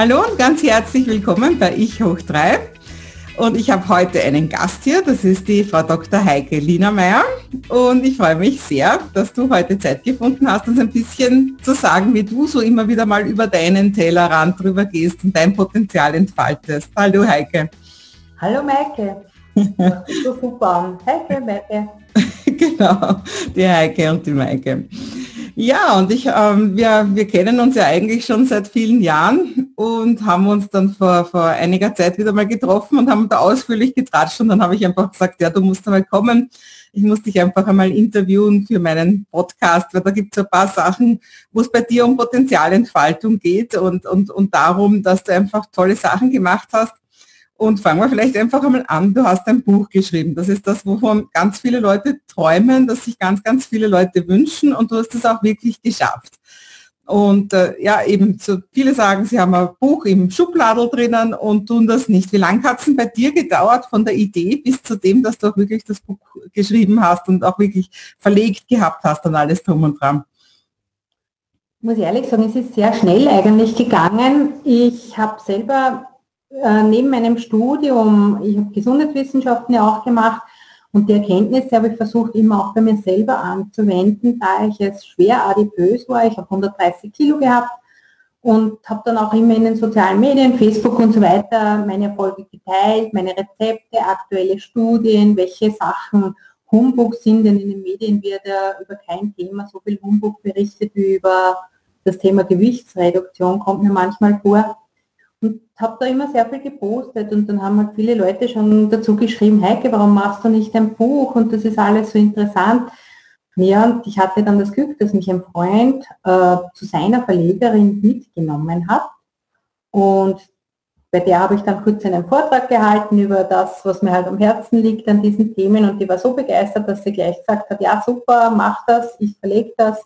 Hallo und ganz herzlich willkommen bei Ich hoch 3. Und ich habe heute einen Gast hier, das ist die Frau Dr. Heike Lienermeier. Und ich freue mich sehr, dass du heute Zeit gefunden hast, uns ein bisschen zu sagen, wie du so immer wieder mal über deinen Tellerrand drüber gehst und dein Potenzial entfaltest. Hallo Heike. Hallo Maike. Heike, Maike. genau, die Heike und die Maike. Ja, und ich, ähm, wir, wir kennen uns ja eigentlich schon seit vielen Jahren und haben uns dann vor, vor einiger Zeit wieder mal getroffen und haben da ausführlich getratscht und dann habe ich einfach gesagt, ja, du musst einmal kommen. Ich muss dich einfach einmal interviewen für meinen Podcast, weil da gibt es ein paar Sachen, wo es bei dir um Potenzialentfaltung geht und, und, und darum, dass du einfach tolle Sachen gemacht hast und fangen wir vielleicht einfach einmal an. Du hast ein Buch geschrieben. Das ist das, wovon ganz viele Leute träumen, das sich ganz, ganz viele Leute wünschen und du hast es auch wirklich geschafft. Und äh, ja, eben so viele sagen, sie haben ein Buch im Schubladel drinnen und tun das nicht. Wie lange hat es denn bei dir gedauert von der Idee bis zu dem, dass du auch wirklich das Buch geschrieben hast und auch wirklich verlegt gehabt hast und alles drum und dran? muss ich ehrlich sagen, es ist sehr schnell eigentlich gegangen. Ich habe selber äh, neben meinem Studium, ich habe Gesundheitswissenschaften ja auch gemacht und die Erkenntnisse habe ich versucht immer auch bei mir selber anzuwenden, da ich es schwer adipös war. Ich habe 130 Kilo gehabt und habe dann auch immer in den sozialen Medien, Facebook und so weiter meine Erfolge geteilt, meine Rezepte, aktuelle Studien, welche Sachen Humbug sind, denn in den Medien wird ja über kein Thema so viel Humbug berichtet wie über das Thema Gewichtsreduktion, kommt mir manchmal vor und habe da immer sehr viel gepostet und dann haben halt viele Leute schon dazu geschrieben, Heike, warum machst du nicht ein Buch? Und das ist alles so interessant. Ja, und ich hatte dann das Glück, dass mich ein Freund äh, zu seiner Verlegerin mitgenommen hat. Und bei der habe ich dann kurz einen Vortrag gehalten über das, was mir halt am Herzen liegt an diesen Themen. Und die war so begeistert, dass sie gleich gesagt hat, ja super, mach das, ich verlege das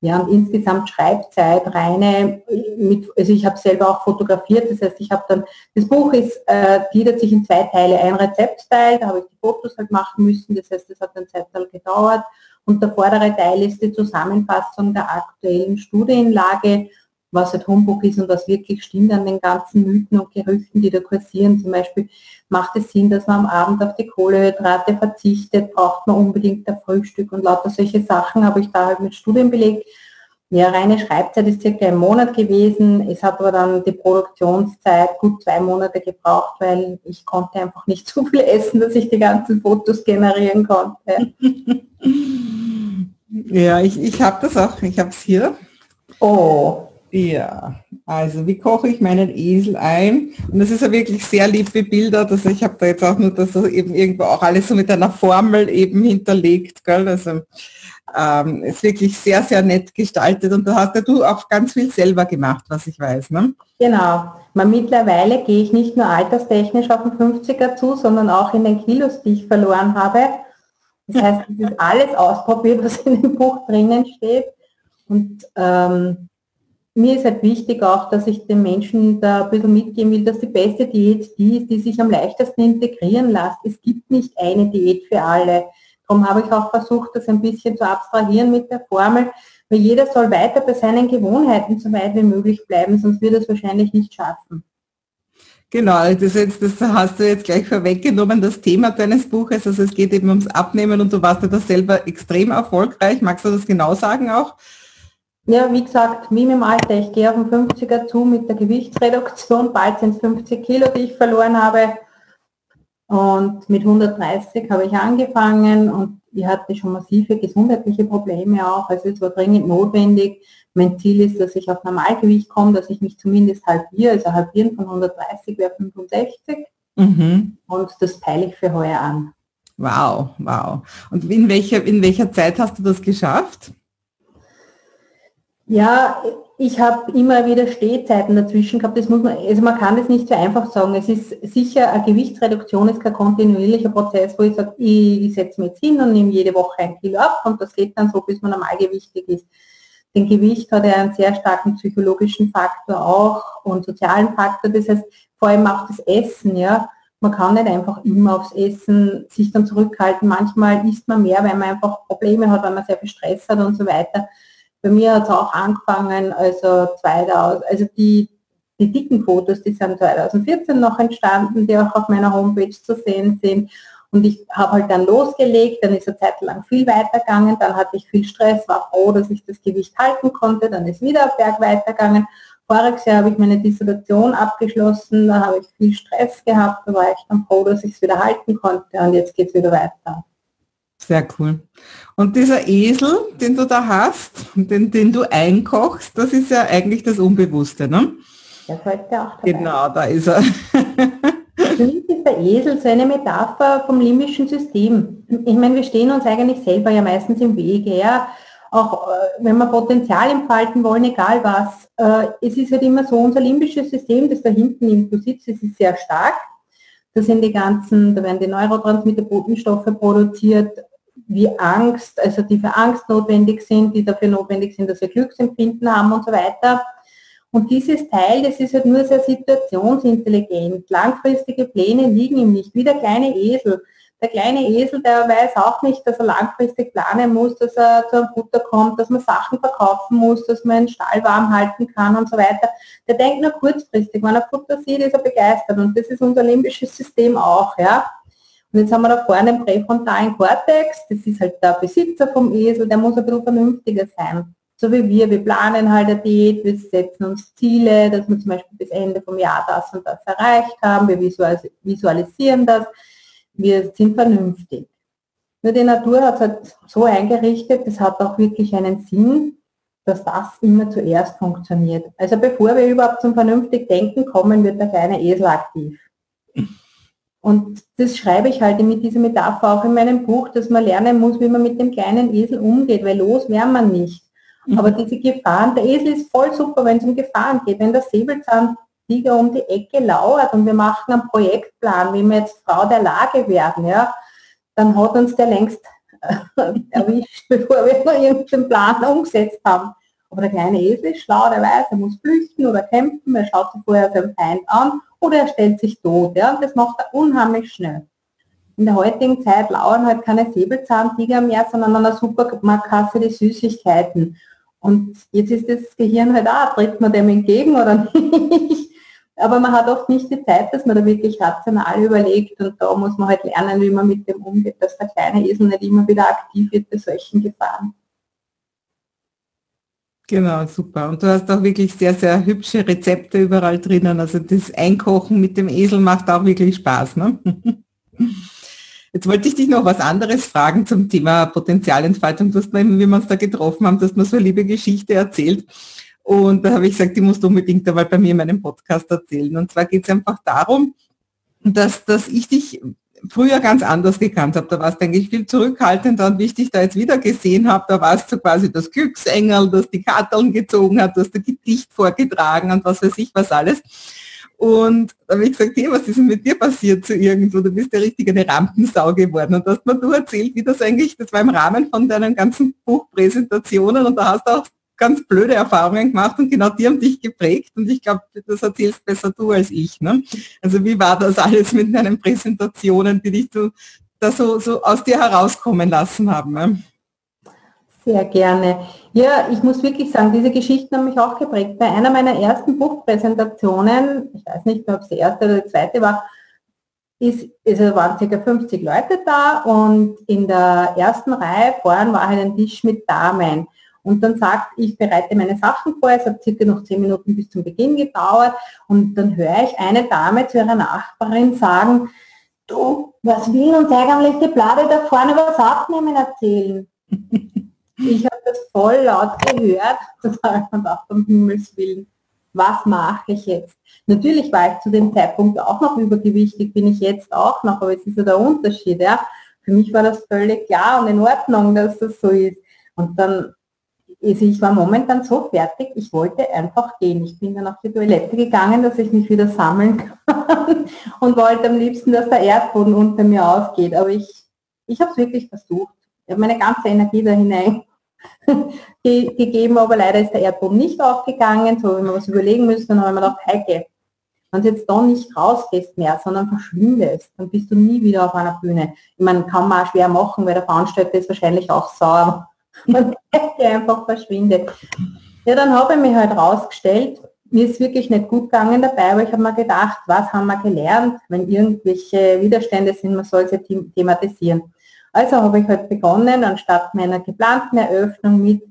ja, und insgesamt Schreibzeit, reine, mit, also ich habe selber auch fotografiert, das heißt, ich habe dann, das Buch ist, äh, gliedert sich in zwei Teile, ein Rezeptteil, da habe ich die Fotos halt machen müssen, das heißt, das hat ein Zeitteil gedauert. Und der vordere Teil ist die Zusammenfassung der aktuellen Studienlage was halt Humbug ist und was wirklich stimmt an den ganzen Mythen und Gerüchten, die da kursieren. Zum Beispiel macht es Sinn, dass man am Abend auf die Kohlehydrate verzichtet, braucht man unbedingt ein Frühstück und lauter solche Sachen habe ich da halt mit Studien belegt. Ja, reine Schreibzeit ist circa ein Monat gewesen. Es hat aber dann die Produktionszeit gut zwei Monate gebraucht, weil ich konnte einfach nicht so viel essen, dass ich die ganzen Fotos generieren konnte. Ja, ich, ich habe das auch, ich habe es hier. Oh, ja, also wie koche ich meinen Esel ein? Und das ist ja wirklich sehr lieb bebildert. Also ich habe da jetzt auch nur das eben irgendwo auch alles so mit einer Formel eben hinterlegt. Gell? Also ähm, ist wirklich sehr, sehr nett gestaltet und da hast ja du auch ganz viel selber gemacht, was ich weiß. Ne? Genau. Mal mittlerweile gehe ich nicht nur alterstechnisch auf den 50er zu, sondern auch in den Kilos, die ich verloren habe. Das heißt, es ist alles ausprobiert, was in dem Buch drinnen steht. Und ähm, mir ist halt wichtig auch, dass ich den Menschen da ein bisschen mitgeben will, dass die beste Diät die ist, die sich am leichtesten integrieren lässt. Es gibt nicht eine Diät für alle. Darum habe ich auch versucht, das ein bisschen zu abstrahieren mit der Formel, weil jeder soll weiter bei seinen Gewohnheiten so weit wie möglich bleiben, sonst wird er es wahrscheinlich nicht schaffen. Genau, das, jetzt, das hast du jetzt gleich vorweggenommen, das Thema deines Buches. Also es geht eben ums Abnehmen und du warst ja da selber extrem erfolgreich. Magst du das genau sagen auch? Ja, wie gesagt, wie im Alter, ich gehe auf den 50er zu mit der Gewichtsreduktion, bald sind es 50 Kilo, die ich verloren habe. Und mit 130 habe ich angefangen und ich hatte schon massive gesundheitliche Probleme auch. Also es war dringend notwendig. Mein Ziel ist, dass ich auf Normalgewicht komme, dass ich mich zumindest halbiere. Also halbieren von 130 wäre 65. Mhm. Und das peile ich für heuer an. Wow, wow. Und in welcher, in welcher Zeit hast du das geschafft? Ja, ich habe immer wieder Stehzeiten dazwischen gehabt. Das muss man, also man kann das nicht so einfach sagen. Es ist sicher eine Gewichtsreduktion, ist kein kontinuierlicher Prozess, wo ich sage, ich, setze mich jetzt hin und nehme jede Woche ein Kilo ab und das geht dann so, bis man normalgewichtig ist. Denn Gewicht hat ja einen sehr starken psychologischen Faktor auch und sozialen Faktor. Das heißt, vor allem auch das Essen, ja. Man kann nicht einfach immer aufs Essen sich dann zurückhalten. Manchmal isst man mehr, weil man einfach Probleme hat, weil man sehr viel Stress hat und so weiter. Bei mir hat es auch angefangen, also 2000, also die, die dicken Fotos, die sind 2014 noch entstanden, die auch auf meiner Homepage zu sehen sind. Und ich habe halt dann losgelegt, dann ist eine Zeit lang viel weitergegangen, dann hatte ich viel Stress, war froh, dass ich das Gewicht halten konnte, dann ist wieder ein Berg weitergegangen. Voriges Jahr habe ich meine Dissertation abgeschlossen, da habe ich viel Stress gehabt, da war ich dann froh, dass ich es wieder halten konnte und jetzt geht es wieder weiter. Sehr cool. Und dieser Esel, den du da hast, den, den du einkochst, das ist ja eigentlich das Unbewusste, ne? Der ja auch dabei. Genau, da ist er. Für mich ist der Esel so eine Metapher vom limbischen System. Ich meine, wir stehen uns eigentlich selber ja meistens im Wege. Ja? Auch äh, wenn wir Potenzial entfalten wollen, egal was. Äh, es ist halt immer so, unser limbisches System, das da hinten im sitzt, ist sehr stark. Da sind die ganzen, da werden die Neurotransmitter, Botenstoffe produziert, wie Angst, also die für Angst notwendig sind, die dafür notwendig sind, dass wir Glücksempfinden haben und so weiter. Und dieses Teil, das ist halt nur sehr situationsintelligent. Langfristige Pläne liegen ihm nicht, wie der kleine Esel. Der kleine Esel, der weiß auch nicht, dass er langfristig planen muss, dass er zu einem Futter kommt, dass man Sachen verkaufen muss, dass man einen Stall warm halten kann und so weiter. Der denkt nur kurzfristig. Wenn er Futter sieht, ist er begeistert. Und das ist unser limbisches System auch. Ja? Und jetzt haben wir da vorne den präfrontalen Kortex, das ist halt der Besitzer vom Esel, der muss ein bisschen vernünftiger sein so wie wir, wir planen halt eine Diät, wir setzen uns Ziele, dass wir zum Beispiel bis Ende vom Jahr das und das erreicht haben, wir visualisieren das, wir sind vernünftig. Nur die Natur hat es halt so eingerichtet, das hat auch wirklich einen Sinn, dass das immer zuerst funktioniert. Also bevor wir überhaupt zum vernünftig Denken kommen, wird der kleine Esel aktiv. Und das schreibe ich halt mit dieser Metapher auch in meinem Buch, dass man lernen muss, wie man mit dem kleinen Esel umgeht, weil los wäre man nicht. Aber diese Gefahren, der Esel ist voll super, wenn es um Gefahren geht. Wenn der Säbelzahntiger um die Ecke lauert und wir machen einen Projektplan, wie wir jetzt Frau der Lage werden, ja, dann hat uns der längst erwischt, bevor wir noch irgendeinen Plan umgesetzt haben. Aber der kleine Esel ist schlau, der weiß, er muss flüchten oder kämpfen, er schaut sich vorher seinen Feind an oder er stellt sich tot. Ja, und das macht er unheimlich schnell. In der heutigen Zeit lauern halt keine Säbelzahntiger mehr, sondern an der Supermarktkasse die Süßigkeiten. Und jetzt ist das Gehirn halt auch, tritt man dem entgegen oder nicht. Aber man hat oft nicht die Zeit, dass man da wirklich rational überlegt und da muss man halt lernen, wie man mit dem umgeht, dass der kleine Esel nicht immer wieder aktiv wird bei solchen Gefahren. Genau, super. Und du hast auch wirklich sehr, sehr hübsche Rezepte überall drinnen. Also das Einkochen mit dem Esel macht auch wirklich Spaß. Ne? Jetzt wollte ich dich noch was anderes fragen zum Thema Potenzialentfaltung. Du hast mir, wie wir uns da getroffen haben, dass man so eine liebe Geschichte erzählt. Und da habe ich gesagt, die musst du unbedingt einmal bei mir in meinem Podcast erzählen. Und zwar geht es einfach darum, dass, dass ich dich früher ganz anders gekannt habe. Da warst du eigentlich viel zurückhaltender und wie ich dich da jetzt wieder gesehen habe, da warst du quasi das Glücksengel, das die Karteln gezogen hat, das du Gedicht vorgetragen und was weiß ich was alles. Und da habe ich gesagt, hey, was ist denn mit dir passiert zu irgendwo? Du bist ja richtig eine Rampensau geworden. Und hast mir du erzählt, wie das eigentlich, das war im Rahmen von deinen ganzen Buchpräsentationen und da hast du auch ganz blöde Erfahrungen gemacht und genau die haben dich geprägt und ich glaube, das erzählst besser du als ich. Ne? Also wie war das alles mit deinen Präsentationen, die dich so, da so, so aus dir herauskommen lassen haben? Ne? Sehr gerne. Ja, ich muss wirklich sagen, diese Geschichten haben mich auch geprägt. Bei einer meiner ersten Buchpräsentationen, ich weiß nicht mehr, ob es die erste oder die zweite war, ist, es waren ca. 50 Leute da und in der ersten Reihe vorn war halt ein Tisch mit Damen. Und dann sagt, ich bereite meine Sachen vor, es hat circa noch 10 Minuten bis zum Beginn gedauert und dann höre ich eine Dame zu ihrer Nachbarin sagen, du, was will uns eigentlich die Blade da vorne über das Abnehmen erzählen? Ich habe das voll laut gehört, das habe ich gedacht, um Himmels Willen, was mache ich jetzt? Natürlich war ich zu dem Zeitpunkt auch noch übergewichtig, bin ich jetzt auch noch, aber es ist ja der Unterschied. Ja? für mich war das völlig klar und in Ordnung, dass das so ist. Und dann ist, ich war momentan so fertig, ich wollte einfach gehen. Ich bin dann auf die Toilette gegangen, dass ich mich wieder sammeln kann und wollte am liebsten, dass der Erdboden unter mir aufgeht. Aber ich, ich habe es wirklich versucht. Ich habe meine ganze Energie da hinein gegeben, aber leider ist der Erdboden nicht aufgegangen, so wenn wir was überlegen müssen, dann haben wir gedacht, Heike, wenn du jetzt da nicht rausgehst mehr, sondern verschwindest, dann bist du nie wieder auf einer Bühne. Ich meine, kann man auch schwer machen, weil der Veranstalter ist wahrscheinlich auch sauer, der einfach verschwindet. Ja, dann habe ich mich halt rausgestellt, mir ist wirklich nicht gut gegangen dabei, aber ich habe mir gedacht, was haben wir gelernt, wenn irgendwelche Widerstände sind, man soll sie thematisieren. Also habe ich halt begonnen, anstatt meiner geplanten Eröffnung mit,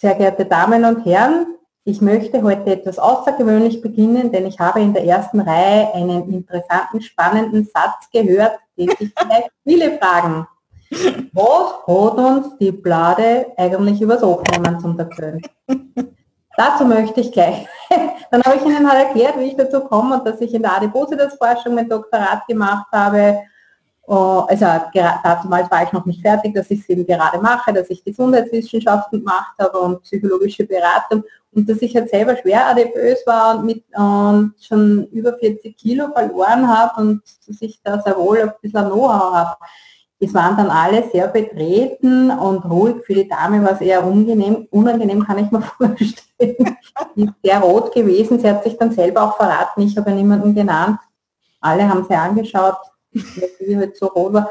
sehr geehrte Damen und Herren, ich möchte heute etwas außergewöhnlich beginnen, denn ich habe in der ersten Reihe einen interessanten, spannenden Satz gehört, den sich vielleicht viele fragen. Was hat uns die Blade eigentlich übers Aufnehmen zum erzählen? Dazu möchte ich gleich. Dann habe ich Ihnen halt erklärt, wie ich dazu komme und dass ich in der Adipositas-Forschung mein Doktorat gemacht habe Oh, also damals war ich noch nicht fertig, dass ich es eben gerade mache, dass ich Gesundheitswissenschaften gemacht habe und psychologische Beratung und dass ich halt selber schwer adipös war und, mit, und schon über 40 Kilo verloren habe und dass ich da sehr wohl ein bisschen Know-how habe. Es waren dann alle sehr betreten und ruhig. Für die Dame war es eher unangenehm, unangenehm kann ich mir vorstellen. Die ist sehr rot gewesen. Sie hat sich dann selber auch verraten. Ich habe ja niemanden genannt. Alle haben sie angeschaut wie halt so rot war.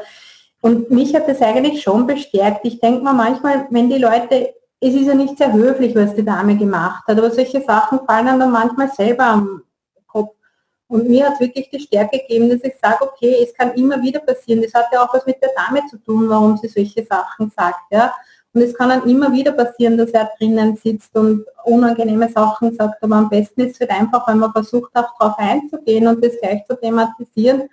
Und mich hat das eigentlich schon bestärkt. Ich denke mal manchmal, wenn die Leute, es ist ja nicht sehr höflich, was die Dame gemacht hat, aber solche Sachen fallen dann manchmal selber am. Und mir hat wirklich die Stärke gegeben, dass ich sage, okay, es kann immer wieder passieren. Das hat ja auch was mit der Dame zu tun, warum sie solche Sachen sagt. Ja? Und es kann dann immer wieder passieren, dass er drinnen sitzt und unangenehme Sachen sagt. Aber am besten ist es halt einfach, wenn man versucht, auch darauf einzugehen und das gleich zu thematisieren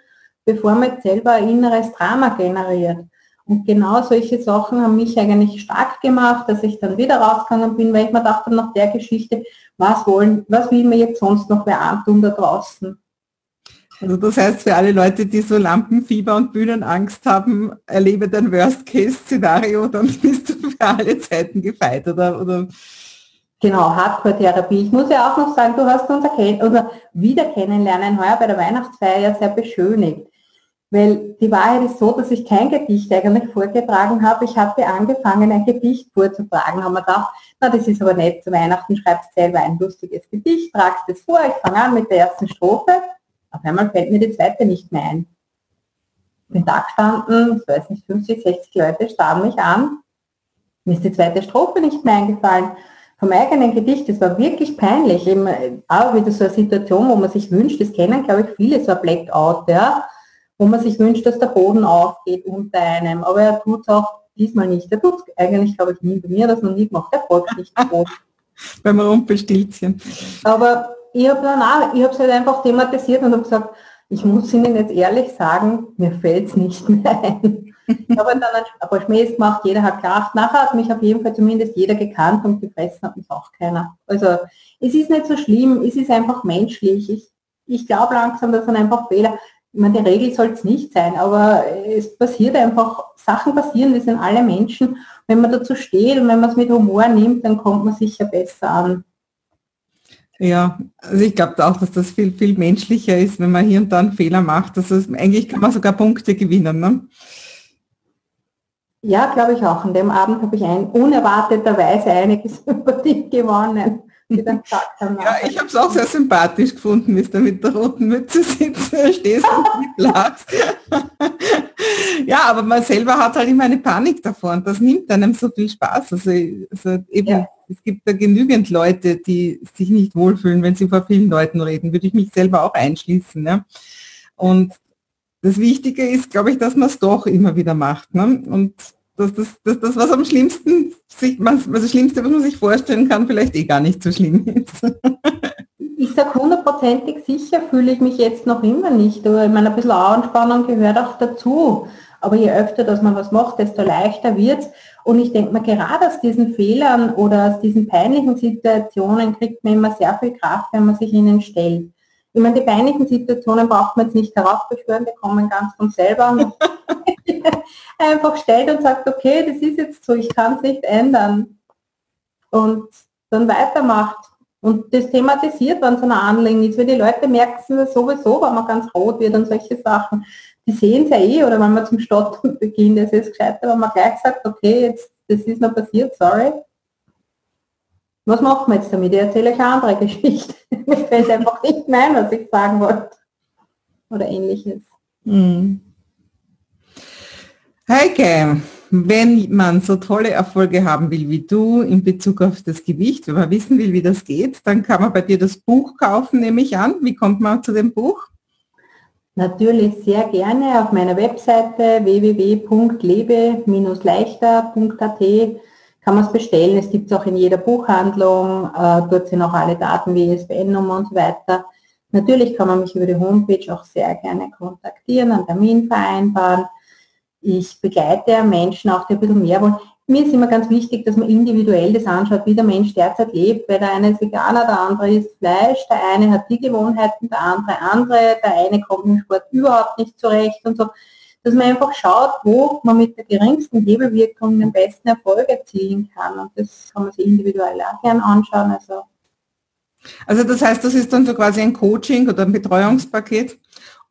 bevor man selber ein inneres Drama generiert. Und genau solche Sachen haben mich eigentlich stark gemacht, dass ich dann wieder rausgegangen bin, weil ich mir dachte nach der Geschichte, was wollen, was will mir jetzt sonst noch wer antun da draußen? Also das heißt, für alle Leute, die so Lampenfieber und Bühnenangst haben, erlebe dein Worst-Case-Szenario, dann bist du für alle Zeiten gefeit, oder? oder Genau, Hardcore-Therapie. Ich muss ja auch noch sagen, du hast unser, unser Wiederkennenlernen heuer bei der Weihnachtsfeier ja sehr beschönigt. Weil die Wahrheit ist so, dass ich kein Gedicht eigentlich vorgetragen habe. Ich hatte angefangen, ein Gedicht vorzutragen, haben wir gedacht, na das ist aber nett, zu Weihnachten schreibst selber ein lustiges Gedicht, tragst es vor, ich fange an mit der ersten Strophe. Auf einmal fällt mir die zweite nicht mehr ein. Bin da gestanden, ich weiß nicht, 50, 60 Leute starren mich an. Mir ist die zweite Strophe nicht mehr eingefallen. Vom eigenen Gedicht, das war wirklich peinlich. Eben, auch wieder so eine Situation, wo man sich wünscht, das kennen, glaube ich, viele, so ein Blackout, ja wo man sich wünscht, dass der Boden aufgeht unter einem. Aber er tut es auch diesmal nicht. Er tut es eigentlich, glaube ich, nie. Bei mir das noch nie gemacht. Er folgt nicht Boden. Beim Rumpelstilzchen. Aber ich habe dann ich habe es halt einfach thematisiert und habe gesagt, ich muss Ihnen jetzt ehrlich sagen, mir fällt es nicht mehr ein. aber dann ein paar Schmähs gemacht, jeder hat gelacht. Nachher hat mich auf jeden Fall zumindest jeder gekannt und gefressen hat mich auch keiner. Also es ist nicht so schlimm, es ist einfach menschlich. Ich, ich glaube langsam, das sind einfach Fehler ich meine, die Regel soll es nicht sein, aber es passiert einfach, Sachen passieren, wir sind alle Menschen. Wenn man dazu steht und wenn man es mit Humor nimmt, dann kommt man sicher besser an. Ja, also ich glaube auch, dass das viel, viel menschlicher ist, wenn man hier und da einen Fehler macht. Ist, eigentlich kann man sogar Punkte gewinnen. Ne? Ja, glaube ich auch. An dem Abend habe ich ein, unerwarteterweise einige Sympathie gewonnen die dann gesagt haben. Ja, ich habe es auch sehr sympathisch gefunden, wie du mit der roten Mütze sitzt, stehst und lachst. ja, aber man selber hat halt immer eine Panik davor und das nimmt einem so viel Spaß. Also, also eben, ja. Es gibt da genügend Leute, die sich nicht wohlfühlen, wenn sie vor vielen Leuten reden, würde ich mich selber auch einschließen. Ne? Und das Wichtige ist, glaube ich, dass man es doch immer wieder macht. Ne? Und dass das, das, das, was am schlimmsten, sich, was, was das Schlimmste, was man sich vorstellen kann, vielleicht eh gar nicht so schlimm ist. ich sage hundertprozentig sicher fühle ich mich jetzt noch immer nicht. Aber ich meine, ein bisschen Anspannung gehört auch dazu. Aber je öfter, dass man was macht, desto leichter wird es. Und ich denke mal, gerade aus diesen Fehlern oder aus diesen peinlichen Situationen kriegt man immer sehr viel Kraft, wenn man sich ihnen stellt. Ich meine, die peinlichen Situationen braucht man jetzt nicht heraufbeschwören, die kommen ganz von selber. einfach stellt und sagt, okay, das ist jetzt so, ich kann es nicht ändern. Und dann weitermacht und das thematisiert, wenn es ein Anliegen ist, weil die Leute merken es sowieso, wenn man ganz rot wird und solche Sachen. Die sehen es ja eh, oder wenn man zum Stottern beginnt, es ist gescheiter, wenn man gleich sagt, okay, jetzt, das ist noch passiert, sorry. Was machen wir jetzt damit? Ich erzähle euch eine andere Geschichte. Mir fällt einfach nicht mehr ein, was ich sagen wollte. Oder ähnliches. Mhm. Heike, wenn man so tolle Erfolge haben will wie du in Bezug auf das Gewicht, wenn man wissen will, wie das geht, dann kann man bei dir das Buch kaufen, nehme ich an. Wie kommt man zu dem Buch? Natürlich sehr gerne auf meiner Webseite www.lebe-leichter.at kann man es bestellen. Es gibt es auch in jeder Buchhandlung. Äh, dort sind auch alle Daten wie ISBN-Nummer und so weiter. Natürlich kann man mich über die Homepage auch sehr gerne kontaktieren, einen Termin vereinbaren. Ich begleite Menschen auch, die ein bisschen mehr wollen. Mir ist immer ganz wichtig, dass man individuell das anschaut, wie der Mensch derzeit lebt, weil der eine ist Veganer, der andere isst Fleisch, der eine hat die Gewohnheiten, der andere andere, der eine kommt im Sport überhaupt nicht zurecht und so. Dass man einfach schaut, wo man mit der geringsten Hebelwirkung den besten Erfolg erzielen kann. Und das kann man sich individuell auch gern anschauen. Also also das heißt, das ist dann so quasi ein Coaching oder ein Betreuungspaket.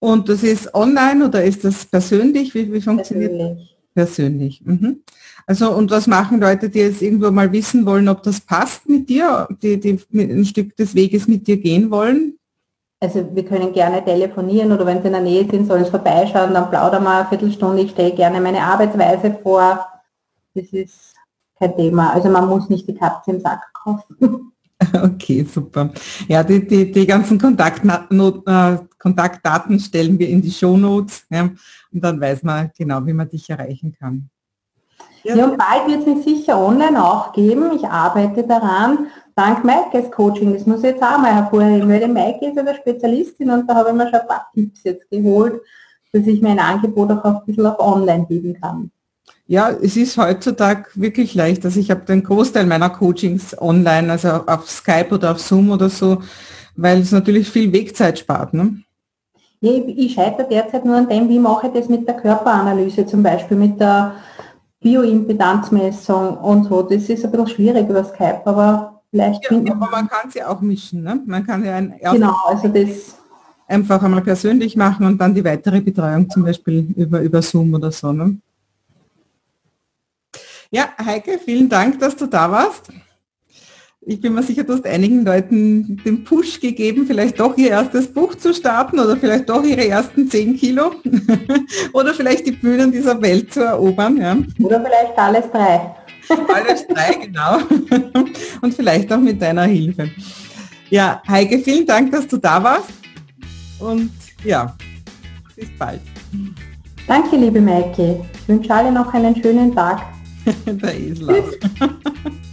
Und das ist online oder ist das persönlich? Wie, wie funktioniert Persönlich. Persönlich. Mhm. Also und was machen Leute, die jetzt irgendwo mal wissen wollen, ob das passt mit dir, die, die ein Stück des Weges mit dir gehen wollen? Also wir können gerne telefonieren oder wenn sie in der Nähe sind, sollen sie vorbeischauen, dann plaudern wir eine Viertelstunde. Ich stelle gerne meine Arbeitsweise vor. Das ist kein Thema. Also man muss nicht die Katze im Sack kaufen. Okay, super. Ja, die, die, die ganzen äh, Kontaktdaten stellen wir in die Shownotes ja, und dann weiß man genau, wie man dich erreichen kann. Ja, ja und bald wird es sicher online auch geben. Ich arbeite daran. Dank Maikes Coaching, das muss ich jetzt auch mal hervorheben, weil die Maike ist ja der Spezialistin und da habe ich mir schon ein paar Tipps jetzt geholt, dass ich mein Angebot auch ein bisschen auf online geben kann. Ja, es ist heutzutage wirklich leicht. Also ich habe den Großteil meiner Coachings online, also auf Skype oder auf Zoom oder so, weil es natürlich viel Wegzeit spart. Ne? Ja, ich, scheitere derzeit nur an dem, wie mache ich das mit der Körperanalyse zum Beispiel, mit der Bioimpedanzmessung und so. Das ist ein bisschen schwierig über Skype, aber vielleicht... Ja, aber man kann sie auch mischen. Ne? Man kann ja ein genau, also das einfach einmal persönlich machen und dann die weitere Betreuung zum Beispiel über, über Zoom oder so. Ne? Ja, Heike, vielen Dank, dass du da warst. Ich bin mir sicher, du hast einigen Leuten den Push gegeben, vielleicht doch ihr erstes Buch zu starten oder vielleicht doch ihre ersten 10 Kilo oder vielleicht die Bühnen dieser Welt zu erobern. Ja. Oder vielleicht alles drei. Alles drei, genau. Und vielleicht auch mit deiner Hilfe. Ja, Heike, vielen Dank, dass du da warst. Und ja, bis bald. Danke, liebe Maike. Ich wünsche alle noch einen schönen Tag. da is love.